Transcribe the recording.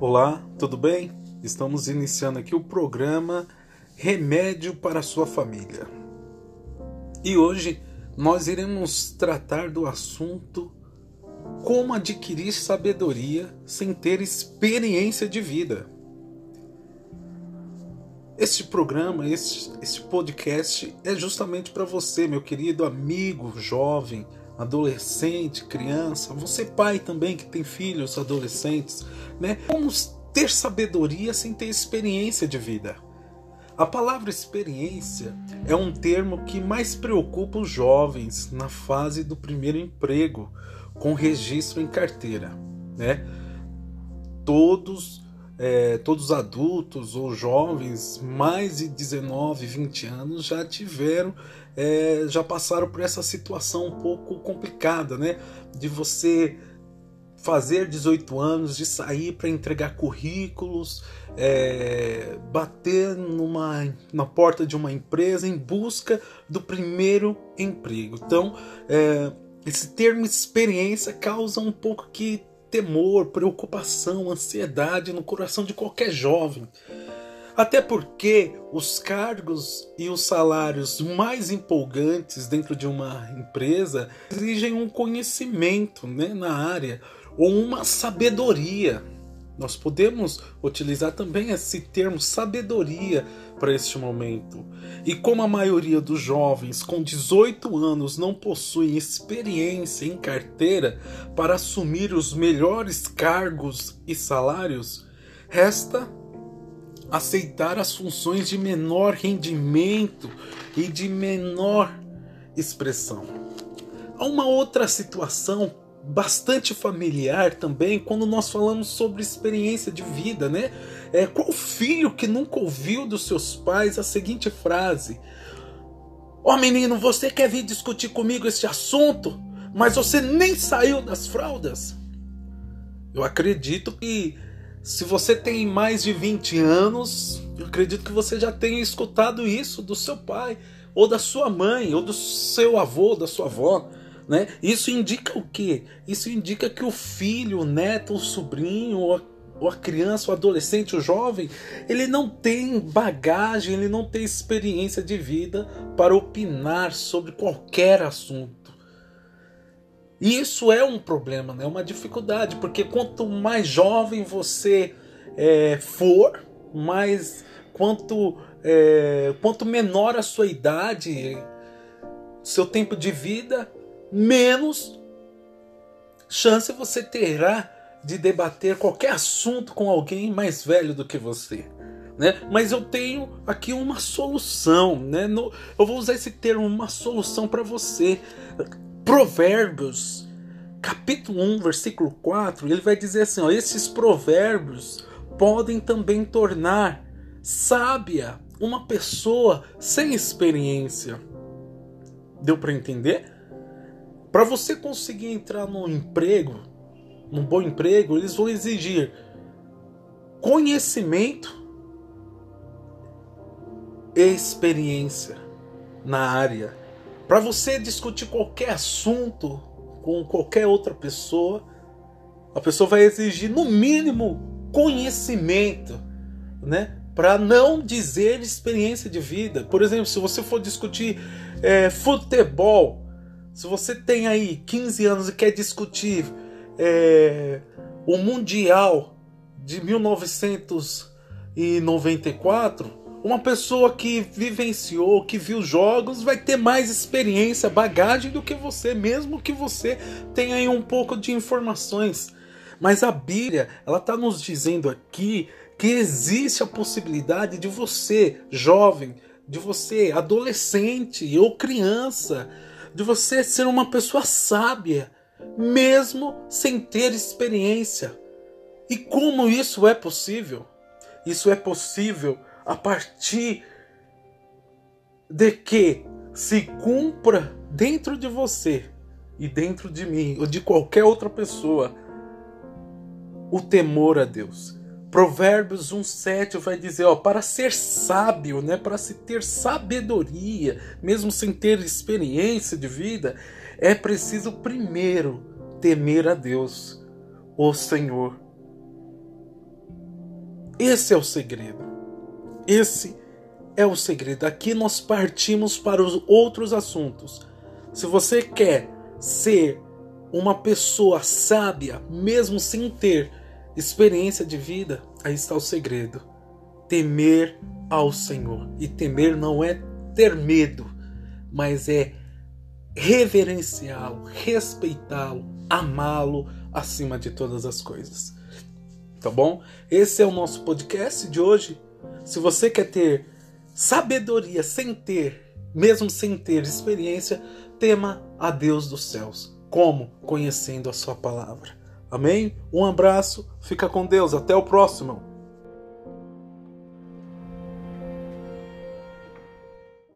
Olá, tudo bem? Estamos iniciando aqui o programa Remédio para Sua Família. E hoje nós iremos tratar do assunto como adquirir sabedoria sem ter experiência de vida. Este programa, este, este podcast é justamente para você, meu querido amigo jovem, adolescente, criança, você pai também que tem filhos adolescentes, né? Como ter sabedoria sem ter experiência de vida. A palavra experiência é um termo que mais preocupa os jovens na fase do primeiro emprego, com registro em carteira, né? Todos é, todos os adultos ou jovens mais de 19, 20 anos já tiveram, é, já passaram por essa situação um pouco complicada, né? De você fazer 18 anos, de sair para entregar currículos, é, bater numa, na porta de uma empresa em busca do primeiro emprego. Então, é, esse termo experiência causa um pouco que temor, preocupação, ansiedade no coração de qualquer jovem. Até porque os cargos e os salários mais empolgantes dentro de uma empresa exigem um conhecimento né, na área ou uma sabedoria. Nós podemos utilizar também esse termo sabedoria para este momento. E como a maioria dos jovens com 18 anos não possuem experiência em carteira para assumir os melhores cargos e salários, resta aceitar as funções de menor rendimento e de menor expressão. Há uma outra situação bastante familiar também quando nós falamos sobre experiência de vida, né? É, qual filho que nunca ouviu dos seus pais a seguinte frase: Ó oh, menino, você quer vir discutir comigo este assunto, mas você nem saiu das fraldas? Eu acredito que se você tem mais de 20 anos, eu acredito que você já tenha escutado isso do seu pai, ou da sua mãe, ou do seu avô, da sua avó. Né? Isso indica o quê? Isso indica que o filho, o neto, o sobrinho, ou a, criança, o adolescente, o jovem, ele não tem bagagem, ele não tem experiência de vida para opinar sobre qualquer assunto. E isso é um problema, né? uma dificuldade, porque quanto mais jovem você é, for, mais quanto, é, quanto menor a sua idade, seu tempo de vida, menos chance você terá de debater qualquer assunto com alguém mais velho do que você. Né? Mas eu tenho aqui uma solução, né? No, eu vou usar esse termo, uma solução para você. Provérbios, capítulo 1, versículo 4, ele vai dizer assim: ó, esses provérbios podem também tornar sábia uma pessoa sem experiência. Deu para entender? Para você conseguir entrar num emprego, num bom emprego, eles vão exigir conhecimento e experiência na área. Para você discutir qualquer assunto com qualquer outra pessoa, a pessoa vai exigir no mínimo conhecimento, né? Para não dizer experiência de vida. Por exemplo, se você for discutir é, futebol, se você tem aí 15 anos e quer discutir é, o Mundial de 1994, uma pessoa que vivenciou, que viu jogos, vai ter mais experiência, bagagem do que você, mesmo que você tenha aí um pouco de informações. Mas a Bíblia, ela está nos dizendo aqui que existe a possibilidade de você, jovem, de você, adolescente ou criança, de você ser uma pessoa sábia, mesmo sem ter experiência. E como isso é possível? Isso é possível a partir de que se cumpra dentro de você e dentro de mim ou de qualquer outra pessoa o temor a Deus. Provérbios 1:7 vai dizer, ó, para ser sábio, né, para se ter sabedoria, mesmo sem ter experiência de vida, é preciso primeiro temer a Deus, o Senhor. Esse é o segredo. Esse é o segredo. Aqui nós partimos para os outros assuntos. Se você quer ser uma pessoa sábia, mesmo sem ter experiência de vida, aí está o segredo. Temer ao Senhor. E temer não é ter medo, mas é reverenciá-lo, respeitá-lo, amá-lo acima de todas as coisas. Tá bom? Esse é o nosso podcast de hoje. Se você quer ter sabedoria sem ter, mesmo sem ter experiência, tema a Deus dos céus. Como? Conhecendo a sua palavra. Amém? Um abraço, fica com Deus, até o próximo.